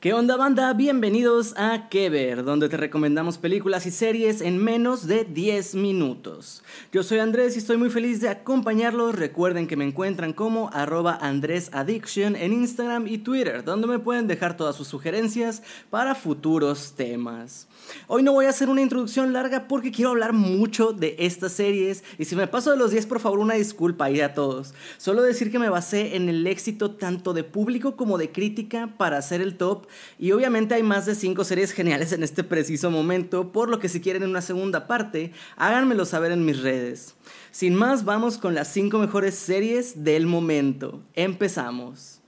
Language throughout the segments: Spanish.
¿Qué onda banda? Bienvenidos a Que Ver, donde te recomendamos películas y series en menos de 10 minutos. Yo soy Andrés y estoy muy feliz de acompañarlos. Recuerden que me encuentran como arroba Andrés Addiction en Instagram y Twitter, donde me pueden dejar todas sus sugerencias para futuros temas. Hoy no voy a hacer una introducción larga porque quiero hablar mucho de estas series y si me paso de los 10 por favor una disculpa ahí a todos. Solo decir que me basé en el éxito tanto de público como de crítica para hacer el top y obviamente hay más de 5 series geniales en este preciso momento, por lo que si quieren una segunda parte, háganmelo saber en mis redes. Sin más, vamos con las 5 mejores series del momento. Empezamos.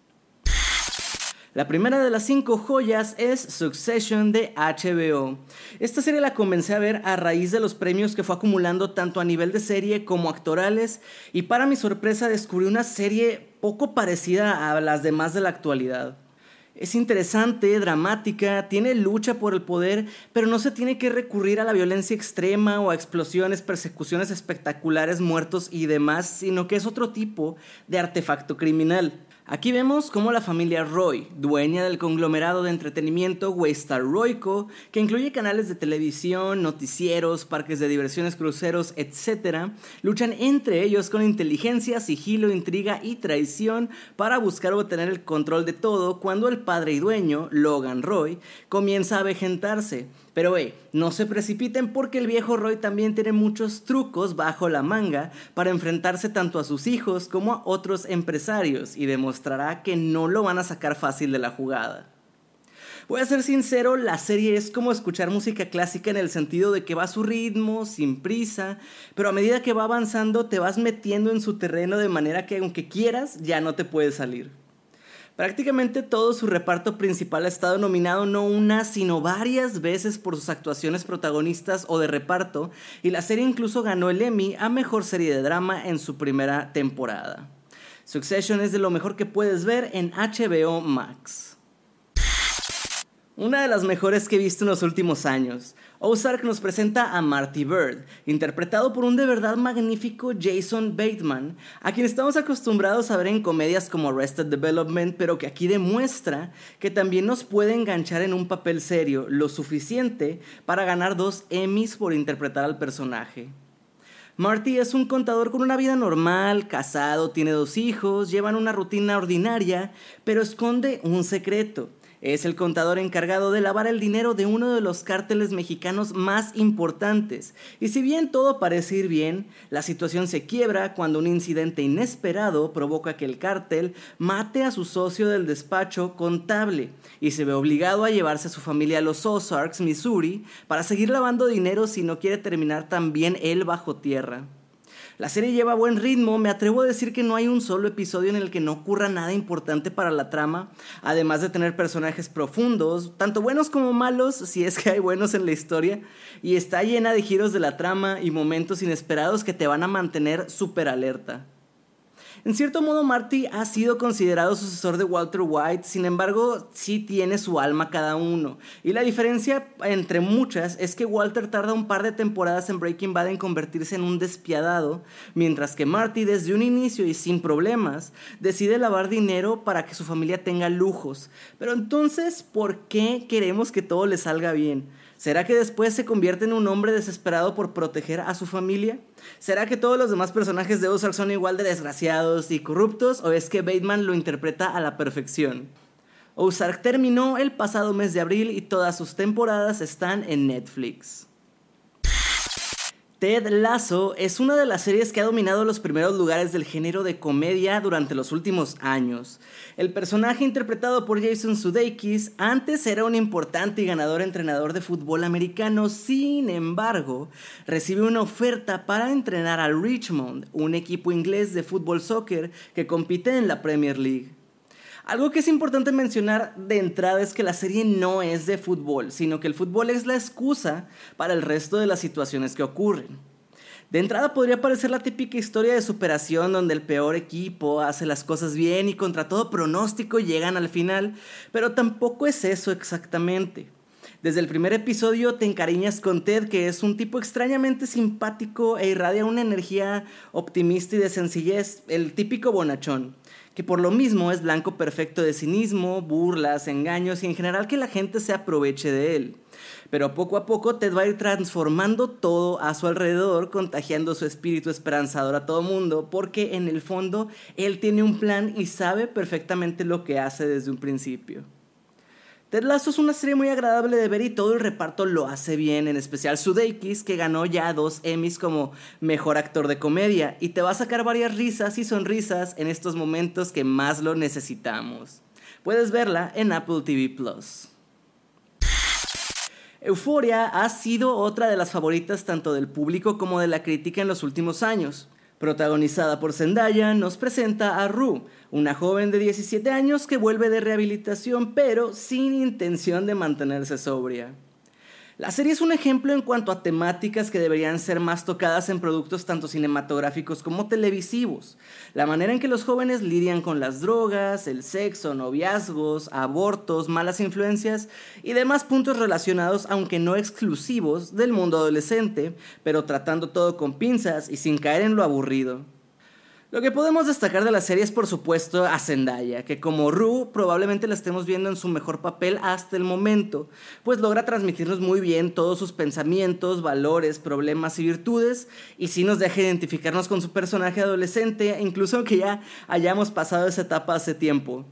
La primera de las cinco joyas es Succession de HBO. Esta serie la comencé a ver a raíz de los premios que fue acumulando tanto a nivel de serie como actorales y para mi sorpresa descubrí una serie poco parecida a las demás de la actualidad. Es interesante, dramática, tiene lucha por el poder, pero no se tiene que recurrir a la violencia extrema o a explosiones, persecuciones espectaculares, muertos y demás, sino que es otro tipo de artefacto criminal. Aquí vemos cómo la familia Roy, dueña del conglomerado de entretenimiento Royco, que incluye canales de televisión, noticieros, parques de diversiones, cruceros, etc., luchan entre ellos con inteligencia, sigilo, intriga y traición para buscar obtener el control de todo cuando el padre y dueño, Logan Roy, comienza a vejentarse pero hey, no se precipiten porque el viejo Roy también tiene muchos trucos bajo la manga para enfrentarse tanto a sus hijos como a otros empresarios y demostrará que no lo van a sacar fácil de la jugada. Voy a ser sincero, la serie es como escuchar música clásica en el sentido de que va a su ritmo, sin prisa, pero a medida que va avanzando te vas metiendo en su terreno de manera que aunque quieras ya no te puedes salir. Prácticamente todo su reparto principal ha estado nominado no una, sino varias veces por sus actuaciones protagonistas o de reparto, y la serie incluso ganó el Emmy a Mejor Serie de Drama en su primera temporada. Succession es de lo mejor que puedes ver en HBO Max. Una de las mejores que he visto en los últimos años. Ozark nos presenta a Marty Bird, interpretado por un de verdad magnífico Jason Bateman, a quien estamos acostumbrados a ver en comedias como Arrested Development, pero que aquí demuestra que también nos puede enganchar en un papel serio, lo suficiente para ganar dos Emmys por interpretar al personaje. Marty es un contador con una vida normal, casado, tiene dos hijos, llevan una rutina ordinaria, pero esconde un secreto es el contador encargado de lavar el dinero de uno de los cárteles mexicanos más importantes. Y si bien todo parece ir bien, la situación se quiebra cuando un incidente inesperado provoca que el cártel mate a su socio del despacho contable y se ve obligado a llevarse a su familia a los Ozarks, Missouri, para seguir lavando dinero si no quiere terminar también él bajo tierra. La serie lleva buen ritmo, me atrevo a decir que no hay un solo episodio en el que no ocurra nada importante para la trama, además de tener personajes profundos, tanto buenos como malos, si es que hay buenos en la historia, y está llena de giros de la trama y momentos inesperados que te van a mantener súper alerta. En cierto modo, Marty ha sido considerado sucesor de Walter White, sin embargo, sí tiene su alma cada uno. Y la diferencia entre muchas es que Walter tarda un par de temporadas en Breaking Bad en convertirse en un despiadado, mientras que Marty desde un inicio y sin problemas decide lavar dinero para que su familia tenga lujos. Pero entonces, ¿por qué queremos que todo le salga bien? ¿Será que después se convierte en un hombre desesperado por proteger a su familia? ¿Será que todos los demás personajes de Ozark son igual de desgraciados y corruptos o es que Bateman lo interpreta a la perfección? Ozark terminó el pasado mes de abril y todas sus temporadas están en Netflix. Ted Lasso es una de las series que ha dominado los primeros lugares del género de comedia durante los últimos años. El personaje interpretado por Jason Sudeikis antes era un importante y ganador entrenador de fútbol americano, sin embargo, recibe una oferta para entrenar al Richmond, un equipo inglés de fútbol soccer que compite en la Premier League. Algo que es importante mencionar de entrada es que la serie no es de fútbol, sino que el fútbol es la excusa para el resto de las situaciones que ocurren. De entrada podría parecer la típica historia de superación donde el peor equipo hace las cosas bien y contra todo pronóstico llegan al final, pero tampoco es eso exactamente. Desde el primer episodio te encariñas con Ted, que es un tipo extrañamente simpático e irradia una energía optimista y de sencillez, el típico bonachón, que por lo mismo es blanco perfecto de cinismo, burlas, engaños y en general que la gente se aproveche de él. Pero poco a poco Ted va a ir transformando todo a su alrededor, contagiando su espíritu esperanzador a todo mundo, porque en el fondo él tiene un plan y sabe perfectamente lo que hace desde un principio. Ted Lasso es una serie muy agradable de ver y todo el reparto lo hace bien, en especial Sudeikis, que ganó ya dos Emmys como mejor actor de comedia y te va a sacar varias risas y sonrisas en estos momentos que más lo necesitamos. Puedes verla en Apple TV Plus. Euphoria ha sido otra de las favoritas tanto del público como de la crítica en los últimos años. Protagonizada por Zendaya, nos presenta a Rue, una joven de 17 años que vuelve de rehabilitación pero sin intención de mantenerse sobria. La serie es un ejemplo en cuanto a temáticas que deberían ser más tocadas en productos tanto cinematográficos como televisivos. La manera en que los jóvenes lidian con las drogas, el sexo, noviazgos, abortos, malas influencias y demás puntos relacionados, aunque no exclusivos, del mundo adolescente, pero tratando todo con pinzas y sin caer en lo aburrido. Lo que podemos destacar de la serie es por supuesto a Zendaya, que como Rue probablemente la estemos viendo en su mejor papel hasta el momento, pues logra transmitirnos muy bien todos sus pensamientos, valores, problemas y virtudes, y sí nos deja identificarnos con su personaje adolescente, incluso aunque ya hayamos pasado esa etapa hace tiempo.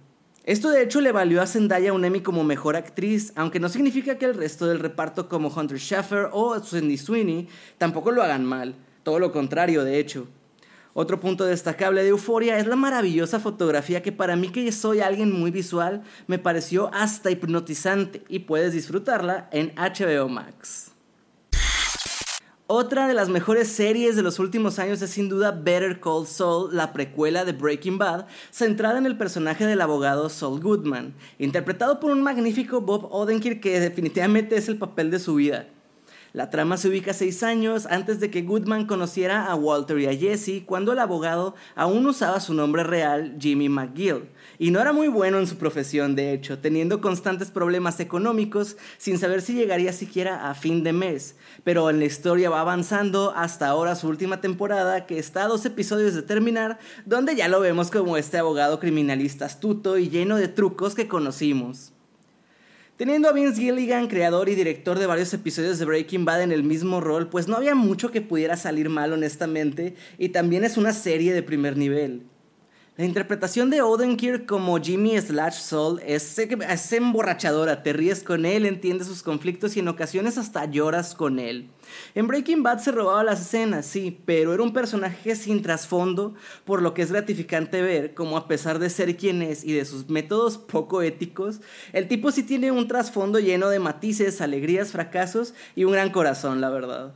Esto de hecho le valió a Zendaya un Emmy como mejor actriz, aunque no significa que el resto del reparto como Hunter Schafer o Cindy Sweeney tampoco lo hagan mal, todo lo contrario de hecho. Otro punto destacable de Euforia es la maravillosa fotografía que para mí que soy alguien muy visual me pareció hasta hipnotizante y puedes disfrutarla en HBO Max. Otra de las mejores series de los últimos años es sin duda Better Call Saul, la precuela de Breaking Bad, centrada en el personaje del abogado Saul Goodman, interpretado por un magnífico Bob Odenkirk que definitivamente es el papel de su vida. La trama se ubica seis años antes de que Goodman conociera a Walter y a Jesse cuando el abogado aún usaba su nombre real, Jimmy McGill, y no era muy bueno en su profesión, de hecho, teniendo constantes problemas económicos sin saber si llegaría siquiera a fin de mes. Pero en la historia va avanzando hasta ahora su última temporada, que está a dos episodios de terminar, donde ya lo vemos como este abogado criminalista astuto y lleno de trucos que conocimos. Teniendo a Vince Gilligan, creador y director de varios episodios de Breaking Bad en el mismo rol, pues no había mucho que pudiera salir mal honestamente, y también es una serie de primer nivel. La interpretación de Odenkirk como Jimmy Slash Soul es, es emborrachadora, te ríes con él, entiendes sus conflictos y en ocasiones hasta lloras con él. En Breaking Bad se robaba las escenas, sí, pero era un personaje sin trasfondo, por lo que es gratificante ver cómo a pesar de ser quien es y de sus métodos poco éticos, el tipo sí tiene un trasfondo lleno de matices, alegrías, fracasos y un gran corazón, la verdad.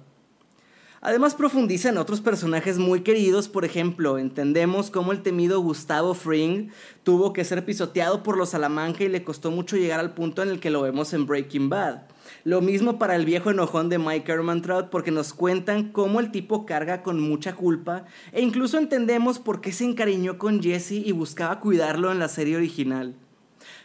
Además profundiza en otros personajes muy queridos, por ejemplo, entendemos cómo el temido Gustavo Fring tuvo que ser pisoteado por los Salamanca y le costó mucho llegar al punto en el que lo vemos en Breaking Bad. Lo mismo para el viejo enojón de Mike Ehrmantraut porque nos cuentan cómo el tipo carga con mucha culpa e incluso entendemos por qué se encariñó con Jesse y buscaba cuidarlo en la serie original.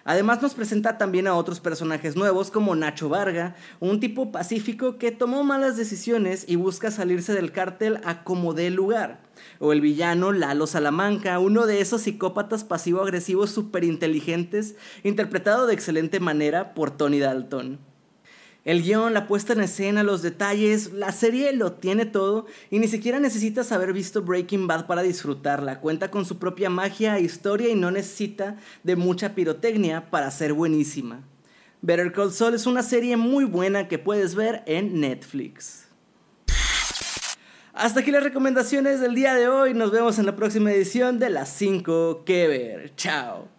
Además nos presenta también a otros personajes nuevos como Nacho Varga, un tipo pacífico que tomó malas decisiones y busca salirse del cártel a como dé lugar. O el villano Lalo Salamanca, uno de esos psicópatas pasivo-agresivos súper inteligentes, interpretado de excelente manera por Tony Dalton. El guion, la puesta en escena, los detalles, la serie lo tiene todo y ni siquiera necesitas haber visto Breaking Bad para disfrutarla. Cuenta con su propia magia e historia y no necesita de mucha pirotecnia para ser buenísima. Better Call Saul es una serie muy buena que puedes ver en Netflix. Hasta aquí las recomendaciones del día de hoy. Nos vemos en la próxima edición de las 5 que ver. Chao.